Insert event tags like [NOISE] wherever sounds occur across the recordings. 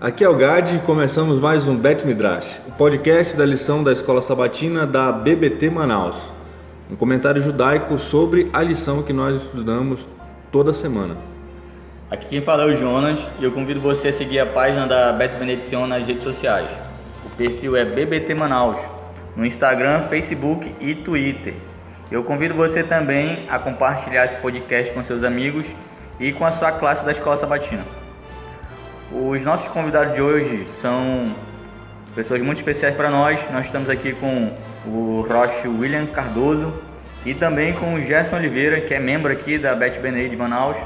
Aqui é o Gad e começamos mais um Bet Midrash, o podcast da lição da Escola Sabatina da BBT Manaus. Um comentário judaico sobre a lição que nós estudamos toda semana. Aqui quem fala é o Jonas e eu convido você a seguir a página da Bet Benedição nas redes sociais. O perfil é BBT Manaus, no Instagram, Facebook e Twitter. Eu convido você também a compartilhar esse podcast com seus amigos e com a sua classe da Escola Sabatina. Os nossos convidados de hoje são pessoas muito especiais para nós. Nós estamos aqui com o Roche William Cardoso e também com o Gerson Oliveira, que é membro aqui da Bet Benei de Manaus.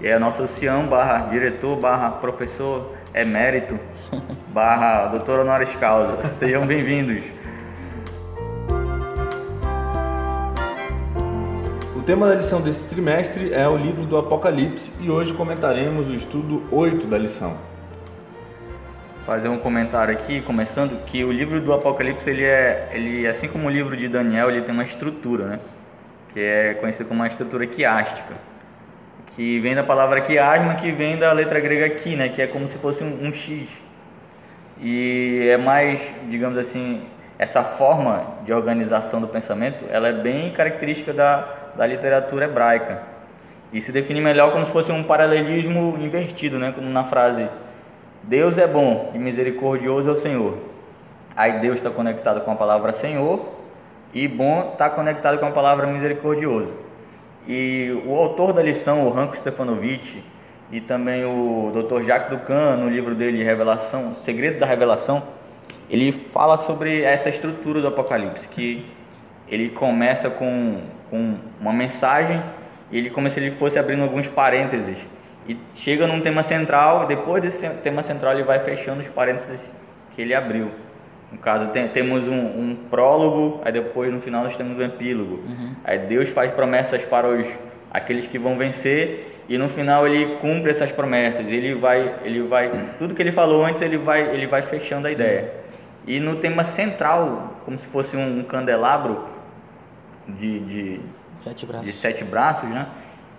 É nosso ancião barra diretor, barra professor emérito, barra doutor honoris causa. Sejam bem-vindos. Tema da lição desse trimestre é o livro do Apocalipse e hoje comentaremos o estudo 8 da lição. Fazer um comentário aqui, começando, que o livro do Apocalipse, ele é, ele, assim como o livro de Daniel, ele tem uma estrutura, né? Que é conhecido como uma estrutura quiástica, que vem da palavra quiasma, que vem da letra grega qui, né? Que é como se fosse um, um X. E é mais, digamos assim, essa forma de organização do pensamento, ela é bem característica da da literatura hebraica. E se define melhor como se fosse um paralelismo invertido, né? como na frase Deus é bom e misericordioso é o Senhor. Aí Deus está conectado com a palavra Senhor e bom está conectado com a palavra misericordioso. E o autor da lição, o Ranko Stefanovic, e também o Dr. Jacques Ducan, no livro dele Revelação, Segredo da Revelação, ele fala sobre essa estrutura do Apocalipse, que ele começa com com uma mensagem e ele como se ele fosse abrindo alguns parênteses e chega num tema central e depois desse tema central ele vai fechando os parênteses que ele abriu. No caso, tem, temos um, um, prólogo, aí depois no final nós temos um epílogo. Uhum. Aí Deus faz promessas para os aqueles que vão vencer e no final ele cumpre essas promessas. Ele vai, ele vai, tudo que ele falou antes ele vai, ele vai fechando a ideia. E no tema central, como se fosse um candelabro, de, de, sete braços. de sete braços, né?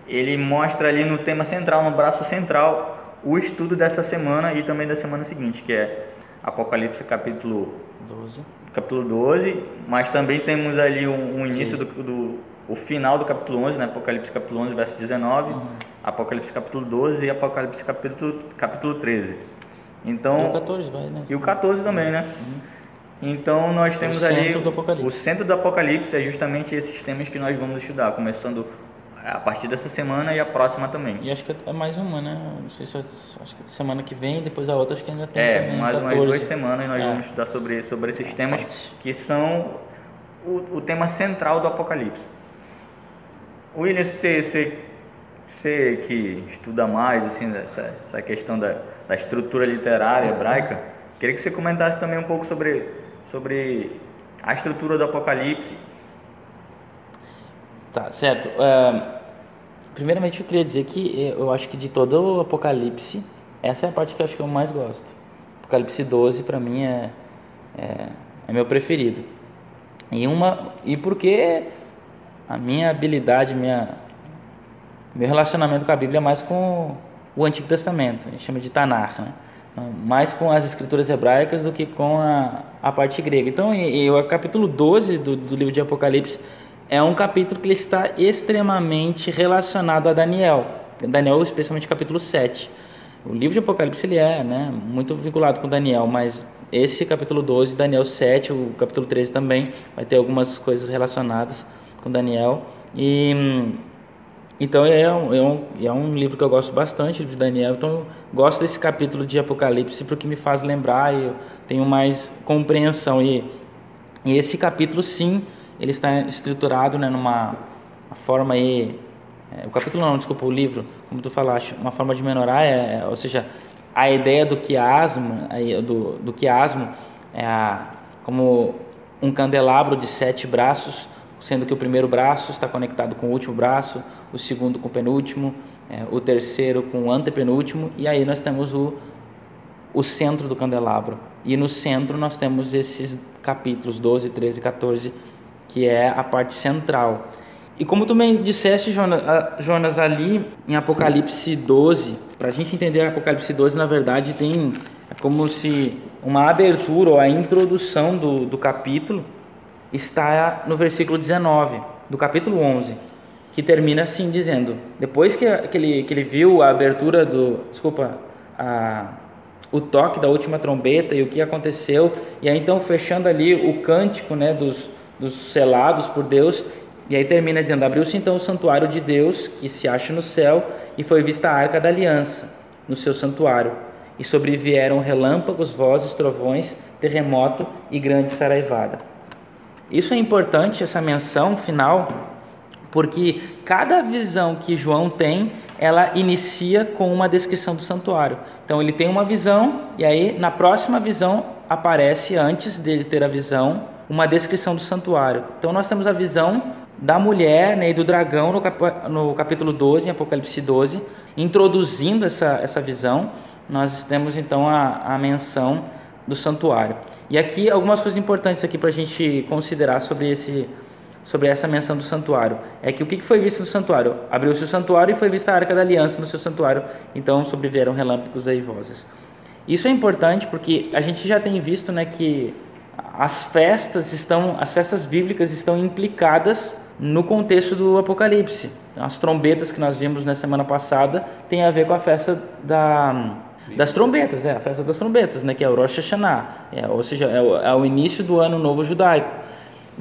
ele mostra ali no tema central, no braço central, o estudo dessa semana e também da semana seguinte, que é Apocalipse capítulo 12, capítulo 12 mas também temos ali um, um início do, do, o final do capítulo 11, né? Apocalipse capítulo 11, verso 19, uhum. Apocalipse capítulo 12 e Apocalipse capítulo, capítulo 13. Então, e o 14 vai, né? E o 14 também, né? Uhum. Então nós temos o ali o centro do Apocalipse é justamente esses temas que nós vamos estudar, começando a partir dessa semana e a próxima também. E acho que é mais uma, né? Não sei se acho que semana que vem, depois a outra acho que ainda tem é, também. mais 14. umas duas semanas nós é. vamos estudar sobre sobre esses temas que são o, o tema central do Apocalipse. William, você, você, você que estuda mais assim essa, essa questão da, da estrutura literária hebraica, queria que você comentasse também um pouco sobre sobre a estrutura do Apocalipse. Tá, certo. Uh, primeiramente eu queria dizer que eu acho que de todo o Apocalipse, essa é a parte que eu acho que eu mais gosto. Apocalipse 12 para mim é, é, é, meu preferido. E, uma, e porque a minha habilidade, minha, meu relacionamento com a Bíblia é mais com o Antigo Testamento, a gente chama de Tanakh, né? Mais com as escrituras hebraicas do que com a, a parte grega. Então, e, e o capítulo 12 do, do livro de Apocalipse é um capítulo que ele está extremamente relacionado a Daniel. Daniel, especialmente capítulo 7. O livro de Apocalipse ele é né, muito vinculado com Daniel, mas esse capítulo 12, Daniel 7, o capítulo 13 também, vai ter algumas coisas relacionadas com Daniel. E então é um, é, um, é um livro que eu gosto bastante, de Daniel. Então gosto desse capítulo de Apocalipse porque me faz lembrar e eu tenho mais compreensão. E, e esse capítulo, sim, ele está estruturado né, numa forma aí. É, o capítulo não, desculpa, o livro, como tu falaste, uma forma de menorar, é, é, ou seja, a ideia do quiasmo, do, do quiasmo é a, como um candelabro de sete braços sendo que o primeiro braço está conectado com o último braço, o segundo com o penúltimo, é, o terceiro com o antepenúltimo, e aí nós temos o, o centro do candelabro. E no centro nós temos esses capítulos 12, 13 e 14, que é a parte central. E como tu me disseste, Jonas, ali em Apocalipse 12, para a gente entender Apocalipse 12, na verdade tem É como se uma abertura ou a introdução do, do capítulo está no versículo 19 do capítulo 11, que termina assim dizendo: depois que, que, ele, que ele viu a abertura do, desculpa, a, o toque da última trombeta e o que aconteceu, e aí então fechando ali o cântico, né, dos, dos selados por Deus, e aí termina dizendo: abriu-se então o santuário de Deus que se acha no céu e foi vista a arca da aliança no seu santuário e sobrevieram relâmpagos, vozes, trovões, terremoto e grande saraivada. Isso é importante, essa menção final, porque cada visão que João tem, ela inicia com uma descrição do santuário. Então ele tem uma visão e aí na próxima visão aparece antes dele ter a visão uma descrição do santuário. Então nós temos a visão da mulher né, e do dragão no, cap no capítulo 12, em Apocalipse 12, introduzindo essa, essa visão nós temos então a, a menção do santuário. E aqui algumas coisas importantes aqui para a gente considerar sobre esse sobre essa menção do santuário. É que o que foi visto no santuário? Abriu-se o santuário e foi vista a arca da aliança no seu santuário. Então sobrevieram relâmpagos e vozes. Isso é importante porque a gente já tem visto, né, que as festas estão, as festas bíblicas estão implicadas no contexto do Apocalipse. As trombetas que nós vimos na semana passada têm a ver com a festa da das trombetas, é a festa das trombetas, né, que é o Rosh Hashanah, é, ou seja, é o, é o, início do ano novo judaico.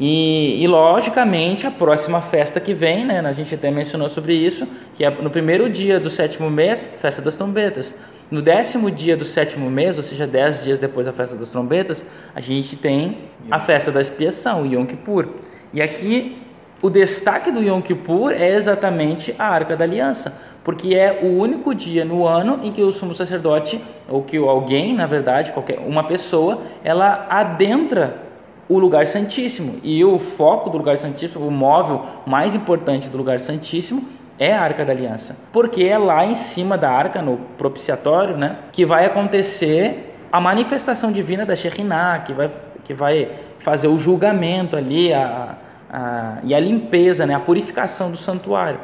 E, e, logicamente a próxima festa que vem, né, a gente até mencionou sobre isso, que é no primeiro dia do sétimo mês, festa das trombetas. No décimo dia do sétimo mês, ou seja, dez dias depois da festa das trombetas, a gente tem a festa da expiação, o Yom Kippur. E aqui o destaque do Yom Kippur é exatamente a Arca da Aliança, porque é o único dia no ano em que o sumo sacerdote, ou que alguém, na verdade, qualquer uma pessoa, ela adentra o lugar santíssimo. E o foco do lugar santíssimo, o móvel mais importante do lugar santíssimo é a Arca da Aliança, porque é lá em cima da arca, no propiciatório, né, que vai acontecer a manifestação divina da Shekhinah, que vai, que vai fazer o julgamento ali, a, a, e a limpeza, né, a purificação do santuário.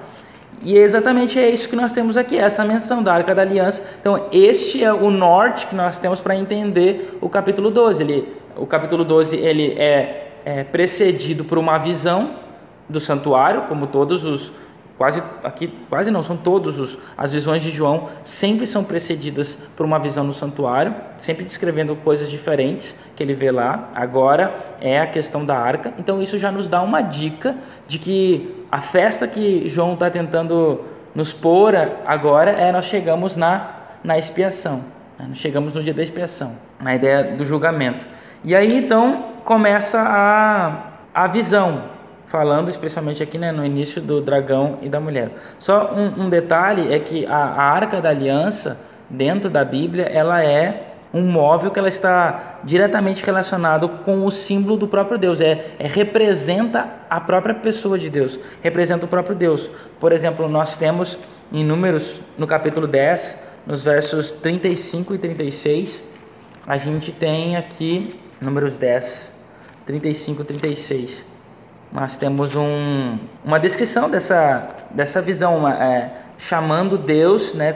E é exatamente é isso que nós temos aqui, essa menção da Arca da Aliança. Então, este é o norte que nós temos para entender o capítulo 12. Ele, o capítulo 12 ele é, é precedido por uma visão do santuário, como todos os, Quase aqui, quase não, são todos os as visões de João sempre são precedidas por uma visão no santuário, sempre descrevendo coisas diferentes que ele vê lá. Agora é a questão da arca. Então isso já nos dá uma dica de que a festa que João está tentando nos pôr agora é nós chegamos na na expiação. Né? Chegamos no dia da expiação, na ideia do julgamento. E aí então começa a a visão falando especialmente aqui né, no início do dragão e da mulher. Só um, um detalhe é que a, a, arca da aliança dentro da Bíblia ela é um móvel que ela está diretamente relacionado com o símbolo do próprio Deus. É, é representa a própria pessoa de Deus, representa o próprio Deus. Por exemplo, nós temos em Números no capítulo 10, nos versos 35 e 36, a gente tem aqui Números 10, 35 e 36 nós temos um, uma descrição dessa, dessa visão, uma, é, chamando Deus, né,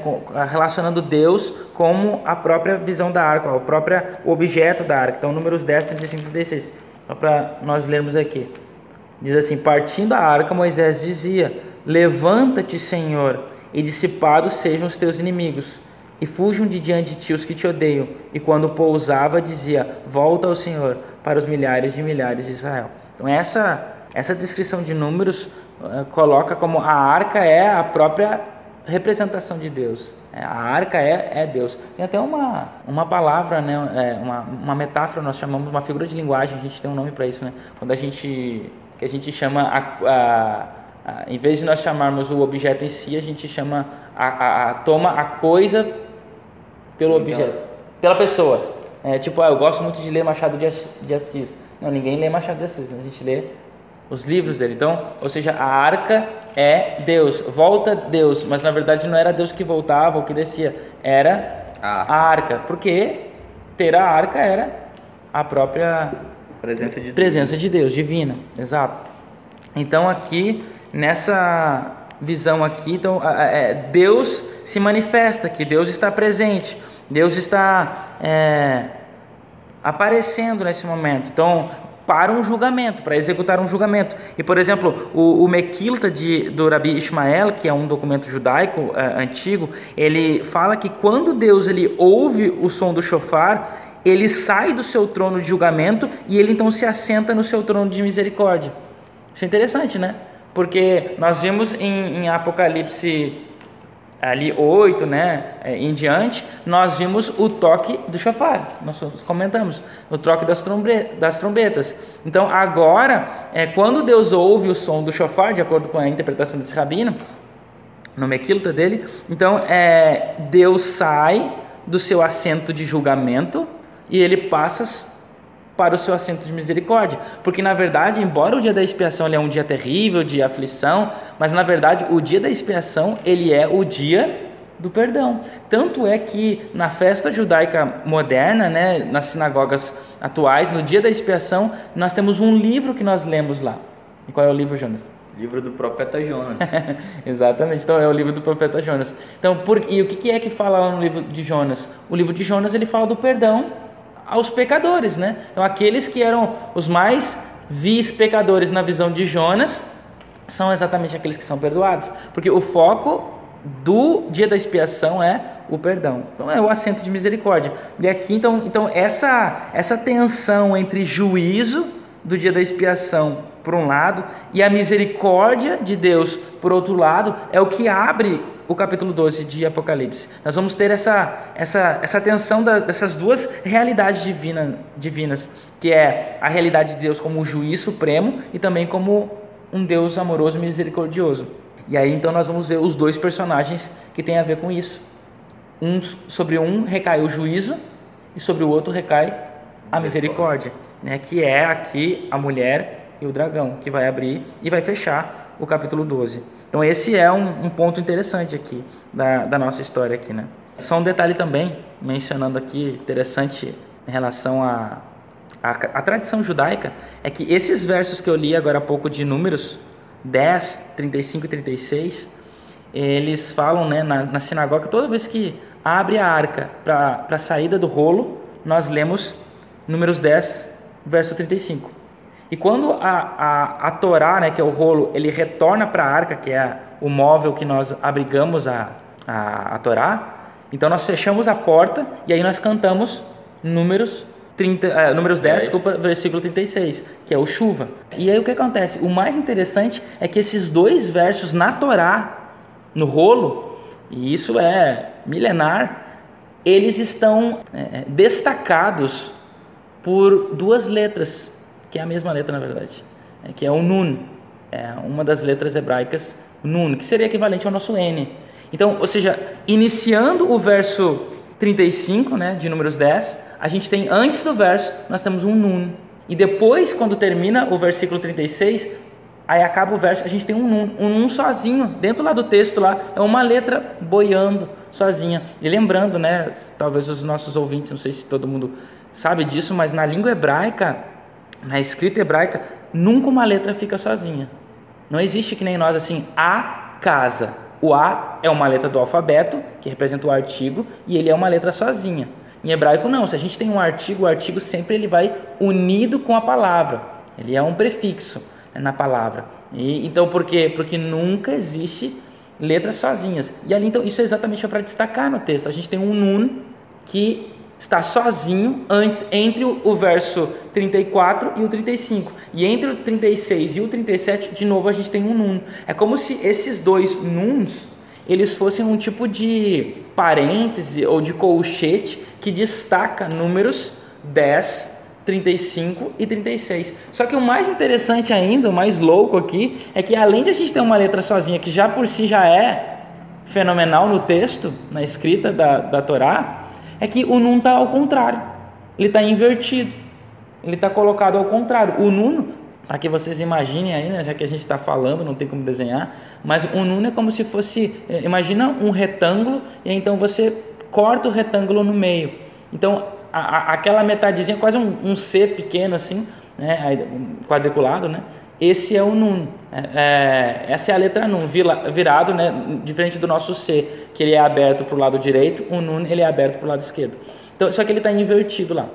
relacionando Deus como a própria visão da arca, o próprio objeto da arca. Então, números 10, 35 e 36. Só para nós lermos aqui. Diz assim: Partindo a arca, Moisés dizia: Levanta-te, Senhor, e dissipados sejam os teus inimigos, e fujam de diante de ti os que te odeiam. E quando pousava, dizia: Volta ao Senhor para os milhares de milhares de Israel. Então, essa essa descrição de números uh, coloca como a arca é a própria representação de Deus. É, a arca é, é Deus. Tem até uma, uma palavra, né, é, uma, uma metáfora, nós chamamos uma figura de linguagem, a gente tem um nome para isso, né? Quando a gente que a gente chama a, a, em vez de nós chamarmos o objeto em si, a gente chama a, a, a toma a coisa pelo objeto, pela pessoa. É, tipo, ah, eu gosto muito de ler Machado de Assis. Não, ninguém lê Machado de Assis, né? a gente lê os livros dele. Então, ou seja, a arca é Deus, volta Deus, mas na verdade não era Deus que voltava ou que descia, era a arca, porque ter a arca era a própria presença de Deus, presença de Deus divina, exato. Então aqui nessa visão aqui, então é, Deus se manifesta, que Deus está presente. Deus está é, aparecendo nesse momento. Então, para um julgamento, para executar um julgamento. E, por exemplo, o, o Mequilta de, do Rabi Ismael, que é um documento judaico é, antigo, ele fala que quando Deus ele ouve o som do chofar, ele sai do seu trono de julgamento e ele então se assenta no seu trono de misericórdia. Isso é interessante, né? Porque nós vimos em, em Apocalipse ali 8, né, é, em diante, nós vimos o toque do chofar, nós comentamos, o toque das, trombe das trombetas. Então, agora, é, quando Deus ouve o som do chofar, de acordo com a interpretação desse rabino, no Mequilta dele, então, é, Deus sai do seu assento de julgamento e ele passa para o seu assento de misericórdia. Porque, na verdade, embora o dia da expiação ele é um dia terrível, de aflição, mas, na verdade, o dia da expiação ele é o dia do perdão. Tanto é que na festa judaica moderna, né, nas sinagogas atuais, no dia da expiação, nós temos um livro que nós lemos lá. E qual é o livro, Jonas? Livro do profeta Jonas. [LAUGHS] Exatamente, então é o livro do profeta Jonas. Então, por, e o que é que fala lá no livro de Jonas? O livro de Jonas ele fala do perdão aos pecadores, né? Então, aqueles que eram os mais vis pecadores na visão de Jonas são exatamente aqueles que são perdoados, porque o foco do dia da expiação é o perdão. Então é o assento de misericórdia. E aqui então, então essa essa tensão entre juízo do dia da expiação por um lado e a misericórdia de Deus por outro lado é o que abre o capítulo 12 de Apocalipse. Nós vamos ter essa, essa, essa tensão da, dessas duas realidades divina, divinas, que é a realidade de Deus como um juiz supremo e também como um Deus amoroso e misericordioso. E aí então nós vamos ver os dois personagens que têm a ver com isso. Um, sobre um recai o juízo e sobre o outro recai a misericórdia, né? que é aqui a mulher e o dragão, que vai abrir e vai fechar o capítulo 12. Então esse é um, um ponto interessante aqui da, da, nossa história aqui, né? Só um detalhe também, mencionando aqui, interessante em relação à a, a, a, tradição judaica, é que esses versos que eu li agora há pouco de Números 10, 35 e 36, eles falam né, na, na sinagoga, toda vez que abre a arca para a saída do rolo, nós lemos Números 10, verso 35. E quando a, a, a Torá, né, que é o rolo, ele retorna para a arca, que é o móvel que nós abrigamos a, a, a Torá, então nós fechamos a porta e aí nós cantamos números 30, uh, eh, números 10, 10, desculpa, versículo 36, que é o chuva. E aí o que acontece? O mais interessante é que esses dois versos na Torá, no rolo, e isso é milenar, eles estão é, destacados por duas letras que é a mesma letra na verdade, é, que é o Nun, é uma das letras hebraicas Nun, que seria equivalente ao nosso N. Então, ou seja, iniciando o verso 35, né, de números 10, a gente tem antes do verso, nós temos um Nun. E depois, quando termina o versículo 36, aí acaba o verso, a gente tem um nun, um nun sozinho, dentro lá do texto lá, é uma letra boiando sozinha. E lembrando, né, talvez os nossos ouvintes, não sei se todo mundo sabe disso, mas na língua hebraica, na escrita hebraica, nunca uma letra fica sozinha. Não existe que nem nós assim, a casa. O A é uma letra do alfabeto, que representa o artigo, e ele é uma letra sozinha. Em hebraico não, se a gente tem um artigo, o artigo sempre ele vai unido com a palavra. Ele é um prefixo né, na palavra. E, então por quê? Porque nunca existe letras sozinhas. E ali então isso é exatamente para destacar no texto. A gente tem um nun que está sozinho antes entre o, verso 34 e o 35. E entre o 36 e o 37, de novo a gente tem um nun. É como se esses dois nuns eles fossem um tipo de parêntese ou de colchete que destaca números 10, 35 e 36. Só que o mais interessante ainda, o mais louco aqui, é que além de a gente ter uma letra sozinha, que já por si já é fenomenal no texto, na escrita da, da Torá, é que o nun está ao contrário. Ele está invertido. Ele está colocado ao contrário. O nun, para que vocês imaginem aí, né, já que a gente está falando, não tem como desenhar, mas o nun é como se fosse, é, imagina um retângulo e então você corta o retângulo no meio. Então a, a, aquela metadezinha, quase um, um, C pequeno assim, né, quadriculado, né? Esse é o Nun. É, é, essa é a letra Nun, virado, né, diferente do nosso C, que ele é aberto para o lado direito, o Nun ele é aberto para o lado esquerdo. Então, só que ele está invertido lá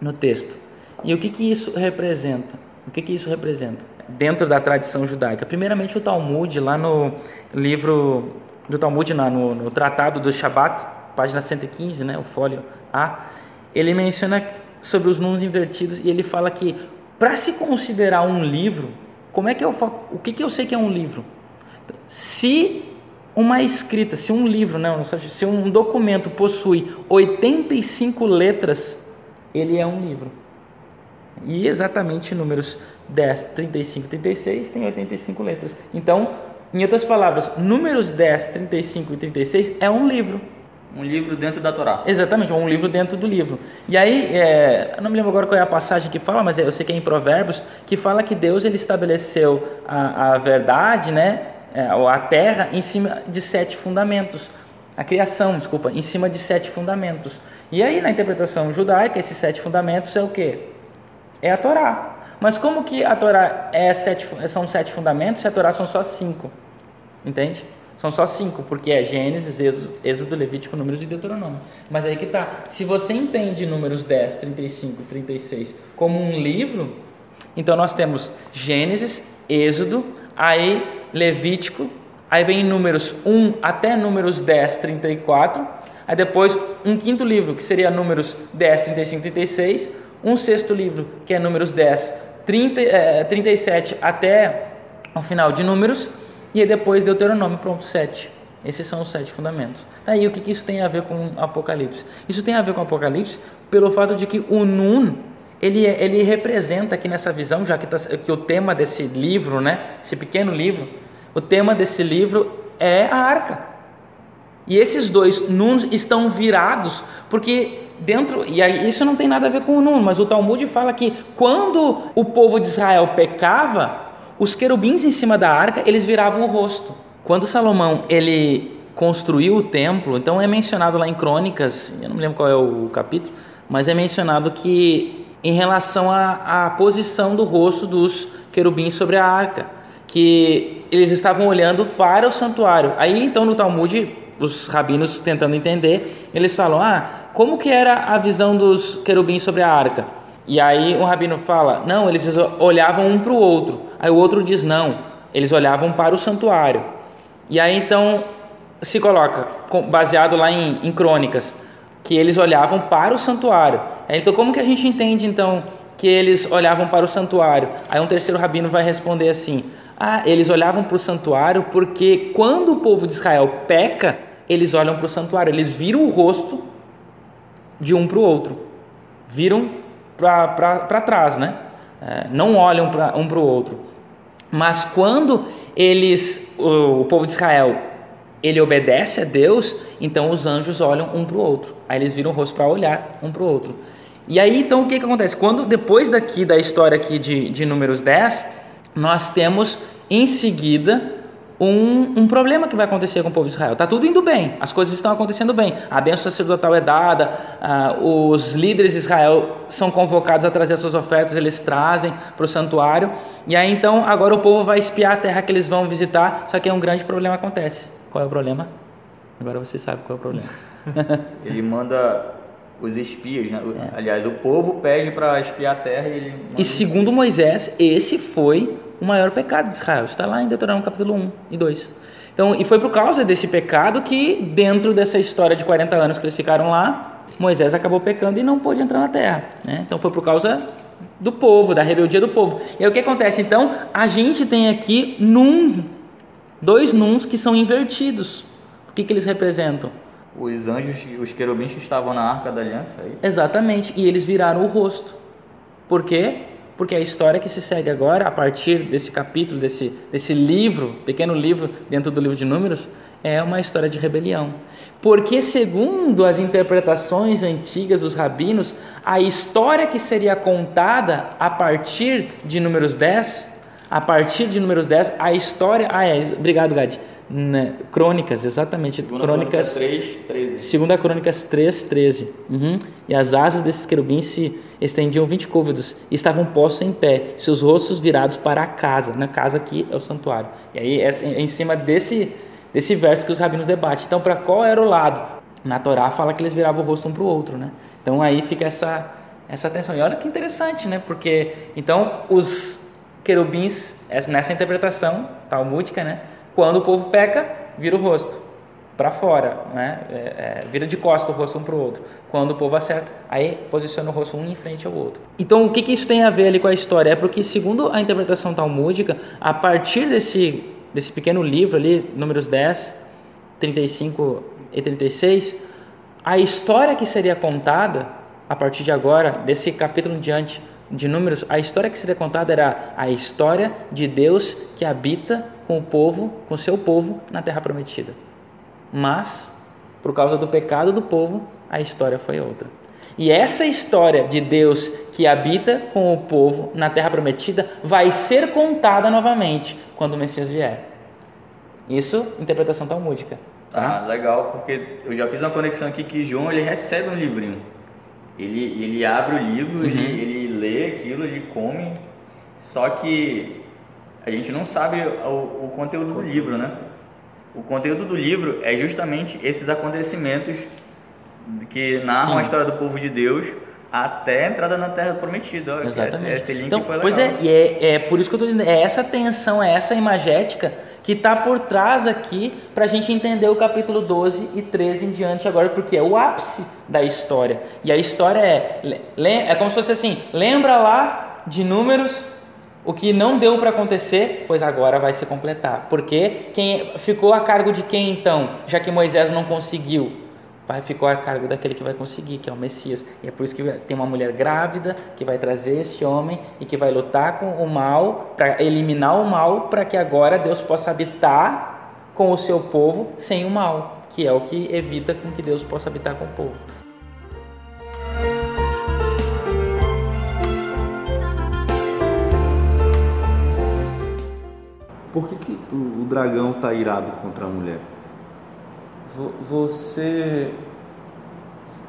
no texto. E o que, que isso representa? O que, que isso representa? Dentro da tradição judaica. Primeiramente, o Talmud, lá no livro do Talmud, no, no Tratado do Shabat, página 115, né, o fólio A, ele menciona sobre os números invertidos e ele fala que para se considerar um livro, como é que eu o que, que eu sei que é um livro? Se uma escrita, se um livro, não, se um documento possui 85 letras, ele é um livro. E exatamente números 10, 35 36 tem 85 letras. Então, em outras palavras, números 10, 35 e 36 é um livro. Um livro dentro da Torá. Exatamente, um livro dentro do livro. E aí, é, não me lembro agora qual é a passagem que fala, mas eu sei que é em Provérbios, que fala que Deus ele estabeleceu a, a verdade, né, é, a terra, em cima de sete fundamentos. A criação, desculpa, em cima de sete fundamentos. E aí, na interpretação judaica, esses sete fundamentos é o quê? É a Torá. Mas como que a Torá é sete, são sete fundamentos e a Torá são só cinco? Entende? São só cinco, porque é Gênesis, Êxodo, Levítico, Números e Deuteronômio. Mas aí que tá. Se você entende Números 10, 35, 36 como um livro, então nós temos Gênesis, Êxodo, aí Levítico, aí vem Números 1 até Números 10, 34, aí depois um quinto livro, que seria Números 10, 35, 36, um sexto livro, que é Números 10, 30, é, 37 até o final de Números, e aí depois Deuteronômio, pronto, 7. Esses são os sete fundamentos. Aí tá, o que, que isso tem a ver com Apocalipse? Isso tem a ver com Apocalipse pelo fato de que o Nun, ele, é, ele representa aqui nessa visão, já que, tá, que o tema desse livro, né, esse pequeno livro, o tema desse livro é a arca. E esses dois Nuns estão virados, porque dentro, e aí isso não tem nada a ver com o Nun, mas o Talmud fala que quando o povo de Israel pecava, os querubins em cima da arca, eles viravam o rosto. Quando Salomão ele construiu o templo, então é mencionado lá em Crônicas, eu não me lembro qual é o capítulo, mas é mencionado que em relação à, posição do rosto dos querubins sobre a arca, que eles estavam olhando para o santuário. Aí então no Talmud, os rabinos tentando entender, eles falam: "Ah, como que era a visão dos querubins sobre a arca?" E aí um rabino fala: "Não, eles olhavam um para o outro". Aí o outro diz não, eles olhavam para o santuário. E aí então se coloca, baseado lá em, em crônicas, que eles olhavam para o santuário. Então como que a gente entende então que eles olhavam para o santuário? Aí um terceiro rabino vai responder assim: ah, eles olhavam para o santuário porque quando o povo de Israel peca, eles olham para o santuário, eles viram o rosto de um para o outro, viram para trás, né? É, não olham pra, um para o outro. Mas quando eles, o, o, povo de Israel, ele obedece a Deus, então os anjos olham um para o outro. Aí eles viram o rosto para olhar um para o outro. E aí então o que, que acontece? Quando depois daqui da história aqui de, de Números 10, nós temos em seguida um, um, problema que vai acontecer com o povo de Israel. Está tudo indo bem, as coisas estão acontecendo bem. A bênção sacerdotal é dada, ah, os líderes de Israel são convocados a trazer as suas ofertas, eles trazem para o santuário. E aí então, agora o povo vai espiar a terra que eles vão visitar, só que um grande problema acontece. Qual é o problema? Agora você sabe qual é o problema. [LAUGHS] Ele manda os espias, né? é. aliás, o povo pede para espiar a terra e ele. E segundo Moisés, esse foi o maior pecado de Israel. Está lá em Deuteronômio capítulo 1 e 2. Então, e foi por causa desse pecado que, dentro dessa história de 40 anos que eles ficaram lá, Moisés acabou pecando e não pôde entrar na terra. Né? Então, foi por causa do povo, da rebeldia do povo. E aí o que acontece? Então, a gente tem aqui num, dois nuns que são invertidos. O que, que eles representam? Os anjos, os querubins que estavam na arca da aliança, é isso? Exatamente, e eles viraram o rosto. Por quê? Porque a história que se segue agora, a partir desse capítulo, desse, desse livro, pequeno livro dentro do livro de Números, é uma história de rebelião. Porque, segundo as interpretações antigas dos rabinos, a história que seria contada a partir de Números 10, A partir de números 10, a história. Ah, é. Obrigado, Gad. Né, Crônicas, exatamente. Segunda Crônicas. Crônicas 3, 13. Segunda Crônicas 3, 13. Uhum. E as asas desses querubins se estendiam 20 côvados e estavam postos em pé, seus rostos virados para a casa. Na casa aqui é o santuário. E aí é em cima desse, desse verso que os rabinos debatem. Então, para qual era o lado? Na Torá fala que eles viravam o rosto um para o outro, né? Então aí fica essa, essa tensão. E olha que interessante, né? Porque então os querubins, nessa interpretação talmúdica, né? Quando o povo peca, vira o rosto para fora, né? É, é, vira de costas o rosto um para o outro. Quando o povo acerta, aí posiciona o rosto um em frente ao outro. Então, o que, que isso tem a ver ali com a história? É porque, segundo a interpretação talmúdica, a partir desse, desse pequeno livro ali, números 10, 35 e 36, a história que seria contada a partir de agora, desse capítulo em diante de Números, a história que seria contada era a história de Deus que habita com o povo, com seu povo na terra prometida. Mas, por causa do pecado do povo, a história foi outra. E essa história de Deus que habita com o povo na terra prometida vai ser contada novamente quando o Messias vier. Isso, interpretação talmúdica. Tá? Ah, legal, porque eu já fiz uma conexão aqui que João ele recebe um livrinho. Ele, ele abre o livro, uhum. ele, ele lê aquilo, ele come, só que a gente não sabe o, o conteúdo do livro, né? O conteúdo do livro é justamente esses acontecimentos que narram Sim. a história do povo de Deus até a entrada na Terra Prometida. Exatamente. Esse, esse link então, foi legal. Pois é, e é, é por isso que eu estou dizendo, é essa tensão, é essa imagética que está por trás aqui para a gente entender o capítulo 12 e 13 em diante agora, porque é o ápice da história. E a história é, é como se fosse assim, lembra lá de números o que não deu para acontecer, pois agora vai se completar. Porque quem ficou a cargo de quem então, já que Moisés não conseguiu? Vai ficar a cargo daquele que vai conseguir, que é o Messias. E é por isso que tem uma mulher grávida que vai trazer esse homem e que vai lutar com o mal, para eliminar o mal, para que agora Deus possa habitar com o seu povo sem o mal, que é o que evita com que Deus possa habitar com o povo. Por que, que o dragão está irado contra a mulher? Você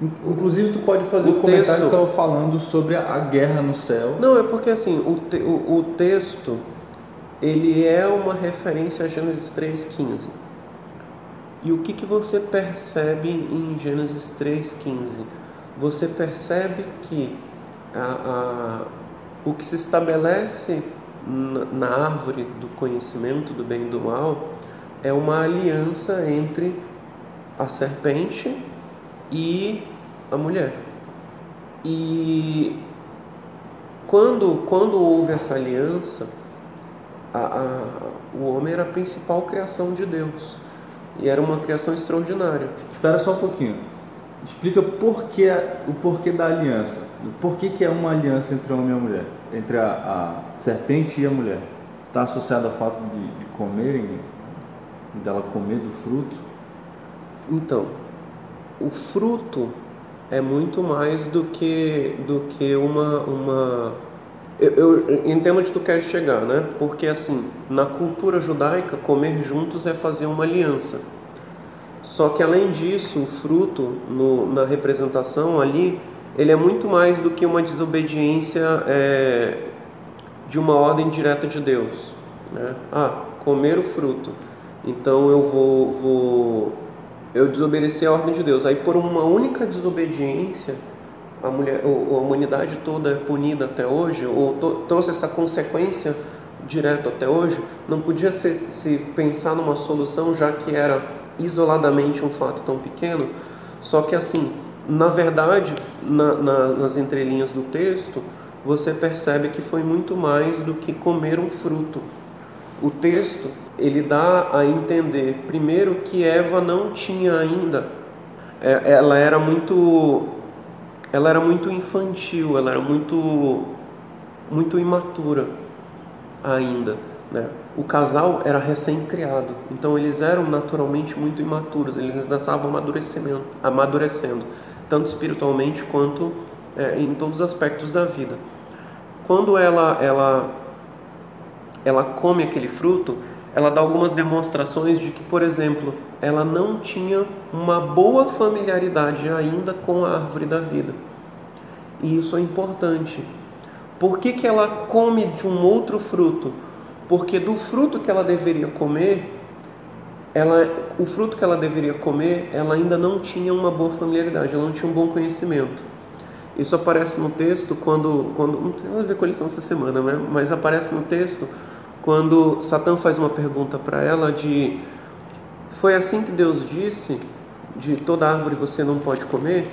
Inclusive, tu pode fazer o, o comentário texto... que estava falando sobre a guerra no céu. Não, é porque assim, o, te, o, o texto ele é uma referência a Gênesis 3,15. E o que, que você percebe em Gênesis 3,15? Você percebe que a, a, o que se estabelece na, na árvore do conhecimento do bem e do mal é uma aliança entre a serpente e a mulher. E quando, quando houve essa aliança, a, a, o homem era a principal criação de Deus. E era uma criação extraordinária. Espera só um pouquinho. Explica por que, o porquê da aliança. Por que, que é uma aliança entre o homem e a mulher? Entre a, a serpente e a mulher. Está associado ao fato de, de comerem, dela comer do fruto? Então, o fruto é muito mais do que do que uma uma eu, eu entendo onde tu queres chegar, né? Porque assim, na cultura judaica, comer juntos é fazer uma aliança. Só que além disso, o fruto no, na representação ali, ele é muito mais do que uma desobediência é, de uma ordem direta de Deus. Né? Ah, comer o fruto. Então eu vou, vou eu desobedeci a ordem de Deus. Aí por uma única desobediência, a, mulher, a humanidade toda é punida até hoje, ou trouxe essa consequência direto até hoje, não podia ser, se pensar numa solução, já que era isoladamente um fato tão pequeno. Só que assim, na verdade, na, na, nas entrelinhas do texto, você percebe que foi muito mais do que comer um fruto. O texto ele dá a entender, primeiro, que Eva não tinha ainda, é, ela era muito, ela era muito infantil, ela era muito, muito imatura ainda. Né? O casal era recém-criado, então eles eram naturalmente muito imaturos, eles ainda estavam amadurecendo, amadurecendo tanto espiritualmente quanto é, em todos os aspectos da vida. Quando ela, ela ela come aquele fruto, ela dá algumas demonstrações de que, por exemplo, ela não tinha uma boa familiaridade ainda com a árvore da vida. E isso é importante. Por que, que ela come de um outro fruto? Porque do fruto que ela deveria comer, ela, o fruto que ela deveria comer, ela ainda não tinha uma boa familiaridade, ela não tinha um bom conhecimento. Isso aparece no texto quando, quando não tem nada a ver com a lição essa semana, né? mas aparece no texto quando Satã faz uma pergunta para ela de foi assim que Deus disse de toda árvore você não pode comer?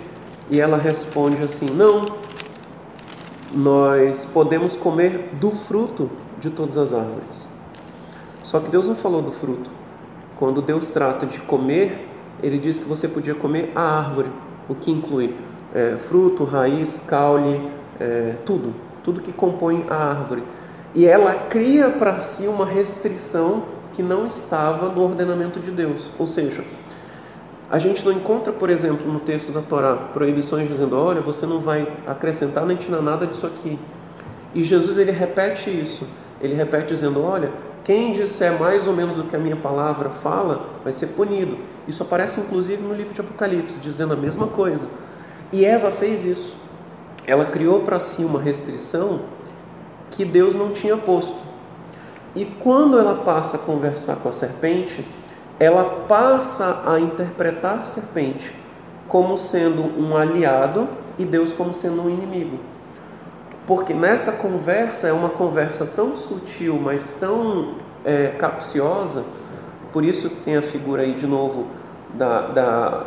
E ela responde assim não nós podemos comer do fruto de todas as árvores. Só que Deus não falou do fruto. Quando Deus trata de comer, ele diz que você podia comer a árvore, o que inclui é, fruto, raiz, caule, é, tudo, tudo que compõe a árvore. E ela cria para si uma restrição que não estava no ordenamento de Deus. Ou seja, a gente não encontra, por exemplo, no texto da Torá, proibições dizendo: olha, você não vai acrescentar nem tirar nada disso aqui. E Jesus ele repete isso. Ele repete dizendo: olha, quem disser mais ou menos do que a minha palavra fala, vai ser punido. Isso aparece inclusive no livro de Apocalipse, dizendo a mesma coisa. E Eva fez isso. Ela criou para si uma restrição que Deus não tinha posto. E quando ela passa a conversar com a serpente, ela passa a interpretar a serpente como sendo um aliado e Deus como sendo um inimigo. Porque nessa conversa é uma conversa tão sutil, mas tão é, capciosa, por isso que tem a figura aí de novo da, da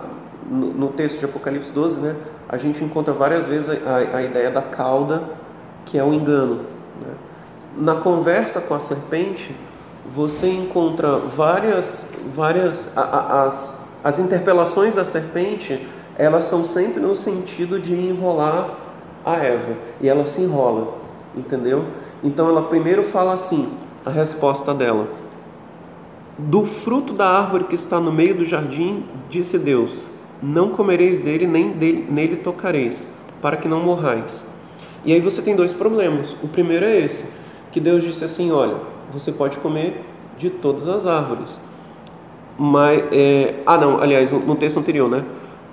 no, no, texto de Apocalipse 12, né, a gente encontra várias vezes a, a ideia da cauda, que é o engano. Né? Na conversa com a serpente, você encontra várias, várias a, a, as, as interpelações da serpente, elas são sempre no sentido de enrolar a Eva e ela se enrola, entendeu? Então ela primeiro fala assim, a resposta dela: Do fruto da árvore que está no meio do jardim, disse Deus: Não comereis dele nem dele, nele tocareis, para que não morrais. E aí você tem dois problemas. O primeiro é esse, que Deus disse assim: Olha, você pode comer de todas as árvores. Mas, é... ah não, aliás, no texto anterior, né?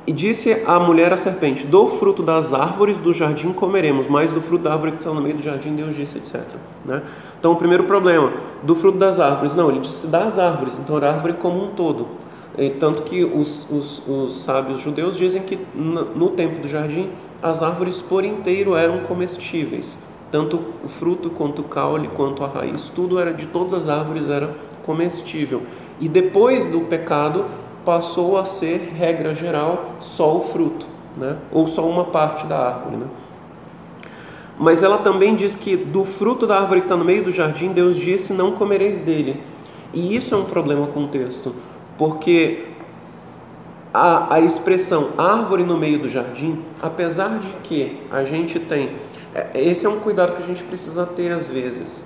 E disse a mulher à serpente: Do fruto das árvores do jardim comeremos, mas do fruto da árvore que está no meio do jardim, Deus disse, etc. Né? Então, o primeiro problema, do fruto das árvores. Não, ele disse das árvores, então era árvore como um todo. E, tanto que os, os, os, sábios judeus dizem que no tempo do jardim, as árvores por inteiro eram comestíveis. Tanto o fruto, quanto o caule, quanto a raiz, tudo era de todas as árvores era comestível. E depois do pecado, passou a ser, regra geral, só o fruto, né? ou só uma parte da árvore. Né? Mas ela também diz que do fruto da árvore que está no meio do jardim, Deus disse: Não comereis dele. E isso é um problema com o texto, porque a, a expressão árvore no meio do jardim, apesar de que a gente tem. É, esse é um cuidado que a gente precisa ter às vezes.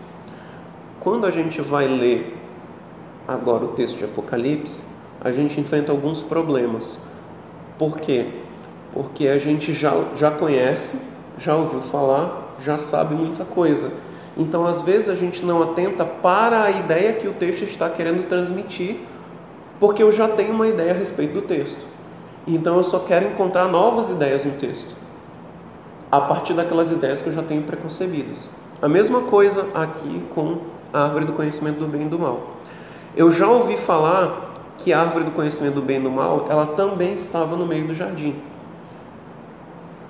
Quando a gente vai ler agora o texto de Apocalipse, a gente enfrenta alguns problemas. Por quê? Porque a gente já, já conhece, já ouviu falar, já sabe muita coisa. Então, às vezes, a gente não atenta para a ideia que o texto está querendo transmitir, porque eu já tenho uma ideia a respeito do texto. Então, eu só quero encontrar novas ideias no texto, a partir daquelas ideias que eu já tenho preconcebidas. A mesma coisa aqui com a árvore do conhecimento do bem e do mal. Eu já ouvi falar que a árvore do conhecimento do bem e do mal, ela também estava no meio do jardim.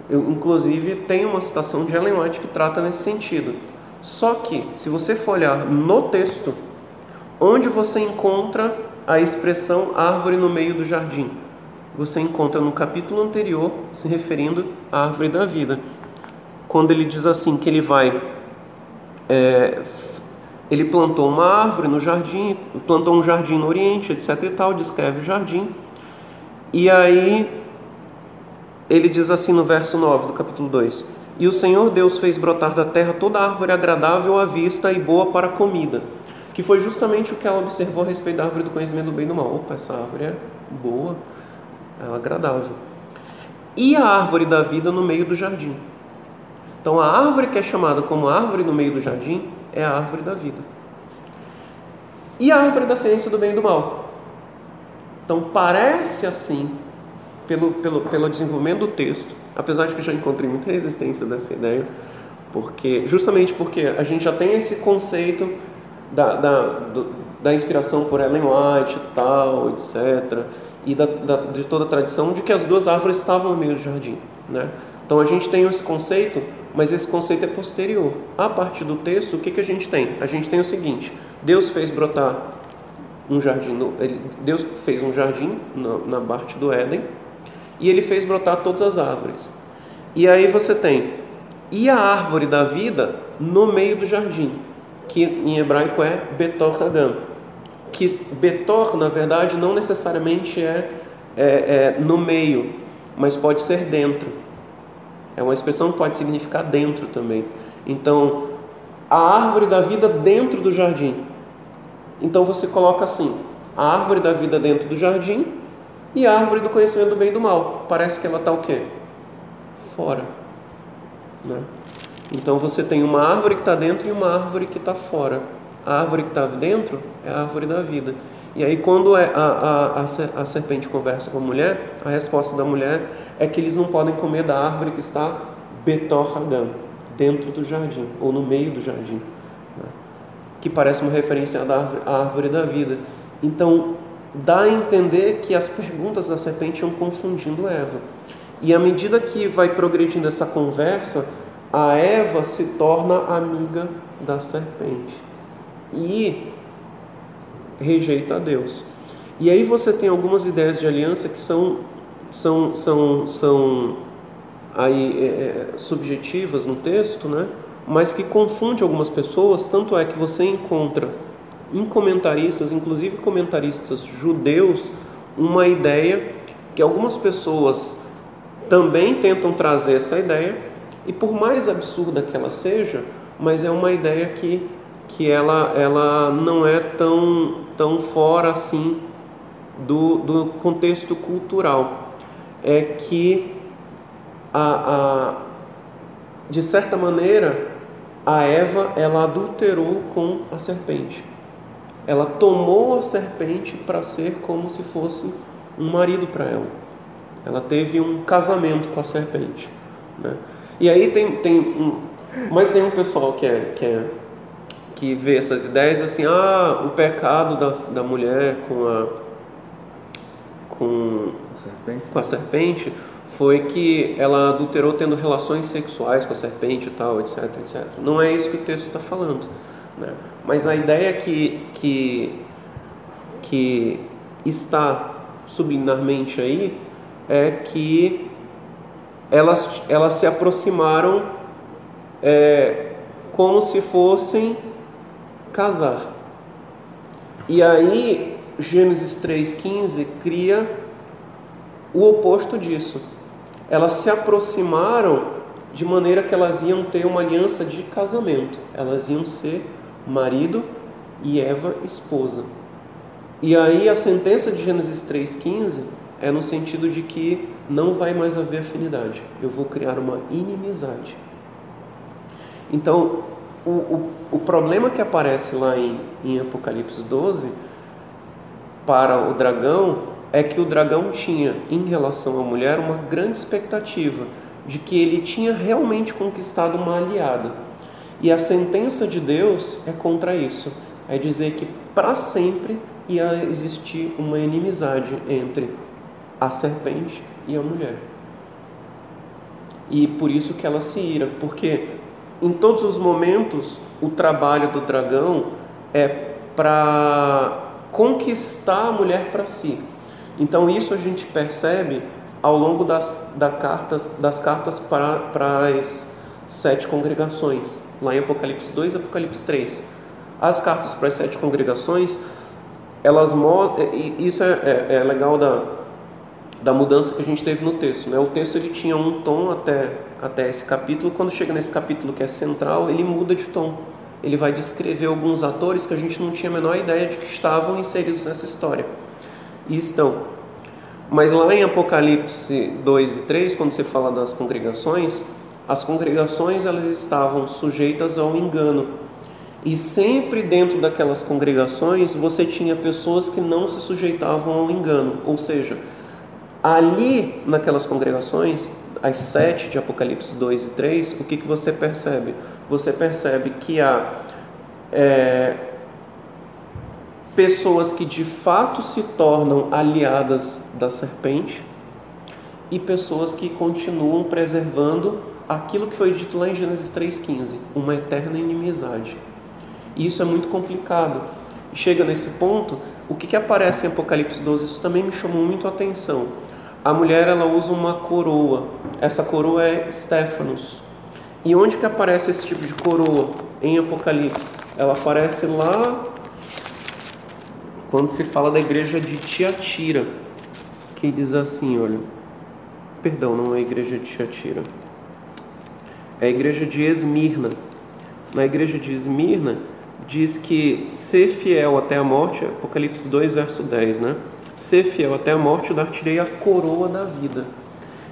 Eu, inclusive, tem uma citação de Ellen White que trata nesse sentido. Só que, se você for olhar no texto, onde você encontra a expressão árvore no meio do jardim? Você encontra no capítulo anterior, se referindo à árvore da vida. Quando ele diz assim que ele vai é, ele plantou uma árvore no jardim, plantou um jardim no Oriente, etc. e tal, descreve o jardim. E aí ele diz assim no verso 9 do capítulo 2: E o Senhor Deus fez brotar da terra toda árvore agradável à vista e boa para comida. Que foi justamente o que ela observou a respeito da árvore do conhecimento do bem e do mal. Opa, essa árvore é boa, é agradável. E a árvore da vida no meio do jardim. Então a árvore que é chamada como árvore no meio do jardim é a árvore da vida. e a árvore da ciência do bem e do mal. Então parece assim, pelo, pelo, pelo desenvolvimento do texto, apesar de que já encontrei muita resistência dessa ideia, porque justamente porque a gente já tem esse conceito da, da, do, da inspiração por Ellen White tal, etc., e da, da, de toda a tradição de que as duas árvores estavam no meio do jardim. Né? Então a gente tem esse conceito, mas esse conceito é posterior. A partir do texto, o que, que a gente tem? A gente tem o seguinte: Deus fez brotar um jardim, ele, Deus fez um jardim na parte do Éden e ele fez brotar todas as árvores. E aí você tem e a árvore da vida no meio do jardim, que em hebraico é Betor Hagam. Que Betor, na verdade, não necessariamente é, é, é no meio, mas pode ser dentro. É uma expressão que pode significar dentro também. Então, a árvore da vida dentro do jardim. Então você coloca assim: a árvore da vida dentro do jardim e a árvore do conhecimento do bem e do mal. Parece que ela está o quê? Fora. Né? Então você tem uma árvore que está dentro e uma árvore que está fora. A árvore que está dentro é a árvore da vida. E aí, quando é a, a, a, serpente conversa com a mulher, a resposta da mulher é que eles não podem comer da árvore que está Betor Hagam, dentro do jardim, ou no meio do jardim, né? que parece uma referência à árvore, à árvore da vida. Então, dá a entender que as perguntas da serpente iam confundindo Eva. E à medida que vai progredindo essa conversa, a Eva se torna amiga da serpente e rejeita a Deus. E aí você tem algumas ideias de aliança que são são são são aí é, é subjetivas no texto, né? Mas que confunde algumas pessoas. Tanto é que você encontra em comentaristas, inclusive comentaristas judeus, uma ideia que algumas pessoas também tentam trazer essa ideia, e por mais absurda que ela seja, mas é uma ideia que, que ela, ela não é tão, tão fora assim do, do contexto cultural. É que, a, a, de certa maneira, a Eva ela adulterou com a serpente. Ela tomou a serpente para ser como se fosse um marido para ela. Ela teve um casamento com a serpente. Né? E aí tem, tem um, mas tem um pessoal que é, que é que vê essas ideias assim, ah, o pecado da, da mulher com a com a, serpente. com a serpente foi que ela adulterou tendo relações sexuais com a serpente e tal, etc, etc. Não é isso que o texto está falando, né? Mas a ideia que que que está subliminarmente aí é que elas, elas se aproximaram é, como se fossem casar. E aí, Gênesis 3,15 cria o oposto disso. Elas se aproximaram de maneira que elas iam ter uma aliança de casamento. Elas iam ser marido e Eva esposa. E aí a sentença de Gênesis 3,15 é no sentido de que não vai mais haver afinidade, eu vou criar uma inimizade. Então, o, o, o problema que aparece lá em, em Apocalipse 12 para o dragão é que o dragão tinha, em relação à mulher, uma grande expectativa de que ele tinha realmente conquistado uma aliada. E a sentença de Deus é contra isso. É dizer que para sempre ia existir uma inimizade entre a serpente e a mulher. E por isso que ela se ira, porque em todos os momentos o trabalho do dragão é para conquistar a mulher para si. Então isso a gente percebe ao longo das, da carta, das cartas para, as sete congregações, lá em Apocalipse 2 e Apocalipse 3. As cartas para as sete congregações, elas isso é, é, é legal da, da mudança que a gente teve no texto. Né? O texto ele tinha um tom até, até esse capítulo, quando chega nesse capítulo que é central, ele muda de tom. Ele vai descrever alguns atores que a gente não tinha a menor ideia de que estavam inseridos nessa história. E estão. Mas lá em Apocalipse 2 e 3, quando você fala das congregações, as congregações elas estavam sujeitas ao engano. E sempre dentro daquelas congregações você tinha pessoas que não se sujeitavam ao engano, ou seja, ali naquelas congregações, as sete de Apocalipse 2 e 3, o que, que você percebe? Você percebe que há é, pessoas que de fato se tornam aliadas da serpente e pessoas que continuam preservando aquilo que foi dito lá em Gênesis 3,15, uma eterna inimizade. E isso é muito complicado. Chega nesse ponto, o que, que aparece em Apocalipse 12, isso também me chamou muito a atenção. A mulher ela usa uma coroa, essa coroa é Stefanos. E onde que aparece esse tipo de coroa em Apocalipse? Ela aparece lá quando se fala da igreja de Tiatira, que diz assim, olha, perdão, não é a igreja de Tiatira, é a igreja de Esmirna. Na igreja de Esmirna diz que ser fiel até a morte, Apocalipse 2, verso 10, né? Ser fiel até a morte, eu dar-te-ei a coroa da vida.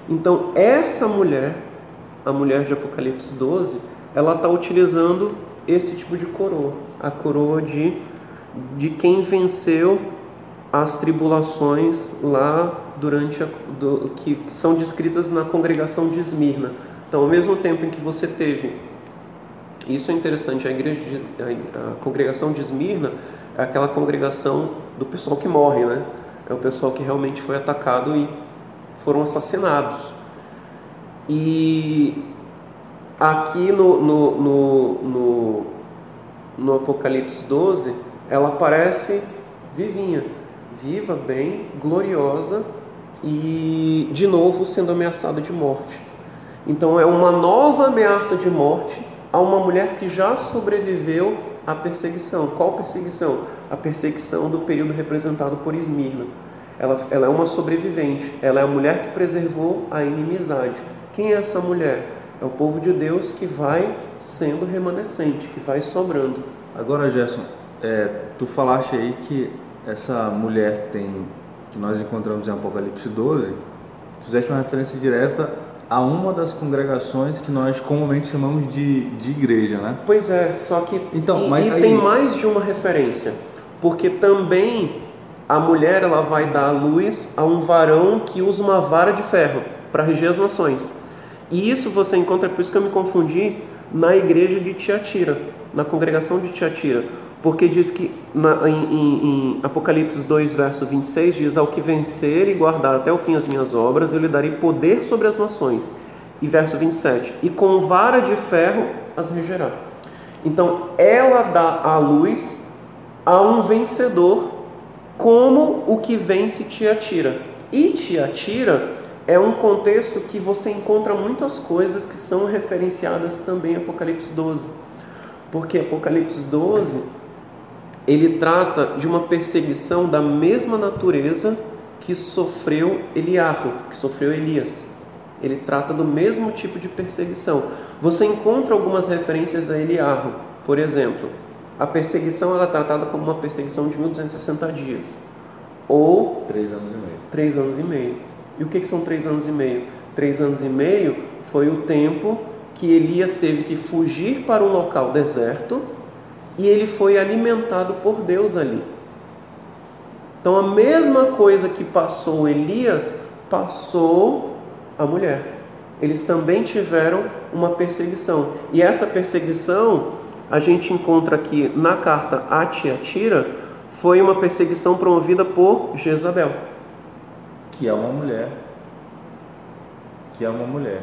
Então, essa mulher, a mulher de Apocalipse 12, ela está utilizando esse tipo de coroa, a coroa de de quem venceu as tribulações lá durante a, do, que são descritas na congregação de Esmirna. Então, ao mesmo tempo em que você teve, isso é interessante, a igreja, de, a, a congregação de Esmirna é aquela congregação do pessoal que morre, né? É o pessoal que realmente foi atacado e foram assassinados. E aqui no, no, no, no, no Apocalipse 12, ela parece vivinha, viva, bem, gloriosa e de novo sendo ameaçada de morte. Então é uma nova ameaça de morte a uma mulher que já sobreviveu à perseguição. Qual perseguição? A perseguição do período representado por Esmirna. Ela, ela é uma sobrevivente, ela é a mulher que preservou a inimizade. Quem é essa mulher? É o povo de Deus que vai sendo remanescente, que vai sobrando. Agora, Gerson, é, tu falaste aí que essa mulher que tem que nós encontramos em Apocalipse 12, tu fizeste uma referência direta a uma das congregações que nós comumente chamamos de, de igreja, né? Pois é, só que então, e, mas, e aí... tem mais de uma referência, porque também a mulher ela vai dar luz a um varão que usa uma vara de ferro para reger as nações. E isso você encontra, por isso que eu me confundi, na igreja de Tiatira, na congregação de Tiatira porque diz que na, em, em, em, Apocalipse 2, verso 26, diz: Ao que vencer e guardar até o fim as minhas obras, eu lhe darei poder sobre as nações. E verso 27, e com vara de ferro as regerá. Então, ela dá a luz a um vencedor, como o que vence Tiatira. E Tiatira é um contexto que você encontra muitas coisas que são referenciadas também em Apocalipse 12. Porque Apocalipse 12 ele trata de uma perseguição da mesma natureza que sofreu Eliarro, que sofreu Elias. Ele trata do mesmo tipo de perseguição. Você encontra algumas referências a Eliarro. Por exemplo, a perseguição ela é tratada como uma perseguição de 1260 dias. Ou... Três anos e meio. Três anos e meio. E o que, que são três anos e meio? Três anos e meio foi o tempo que Elias teve que fugir para um local deserto e ele foi alimentado por Deus ali. Então a mesma coisa que passou Elias, passou a mulher. Eles também tiveram uma perseguição. E essa perseguição, a gente encontra aqui na carta a Tiatira, foi uma perseguição promovida por Jezabel. Que é uma mulher. Que é uma mulher.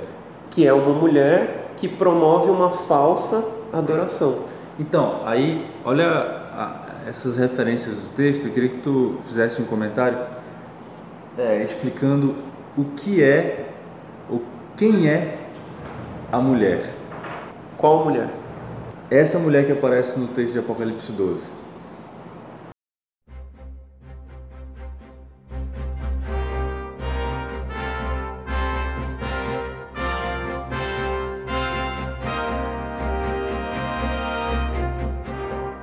Que é uma mulher que promove uma falsa adoração. Então, aí, olha a, essas referências do texto, eu queria que tu fizesse um comentário é, explicando o que é, o, quem é a mulher. Qual mulher? Essa mulher que aparece no texto de Apocalipse 12.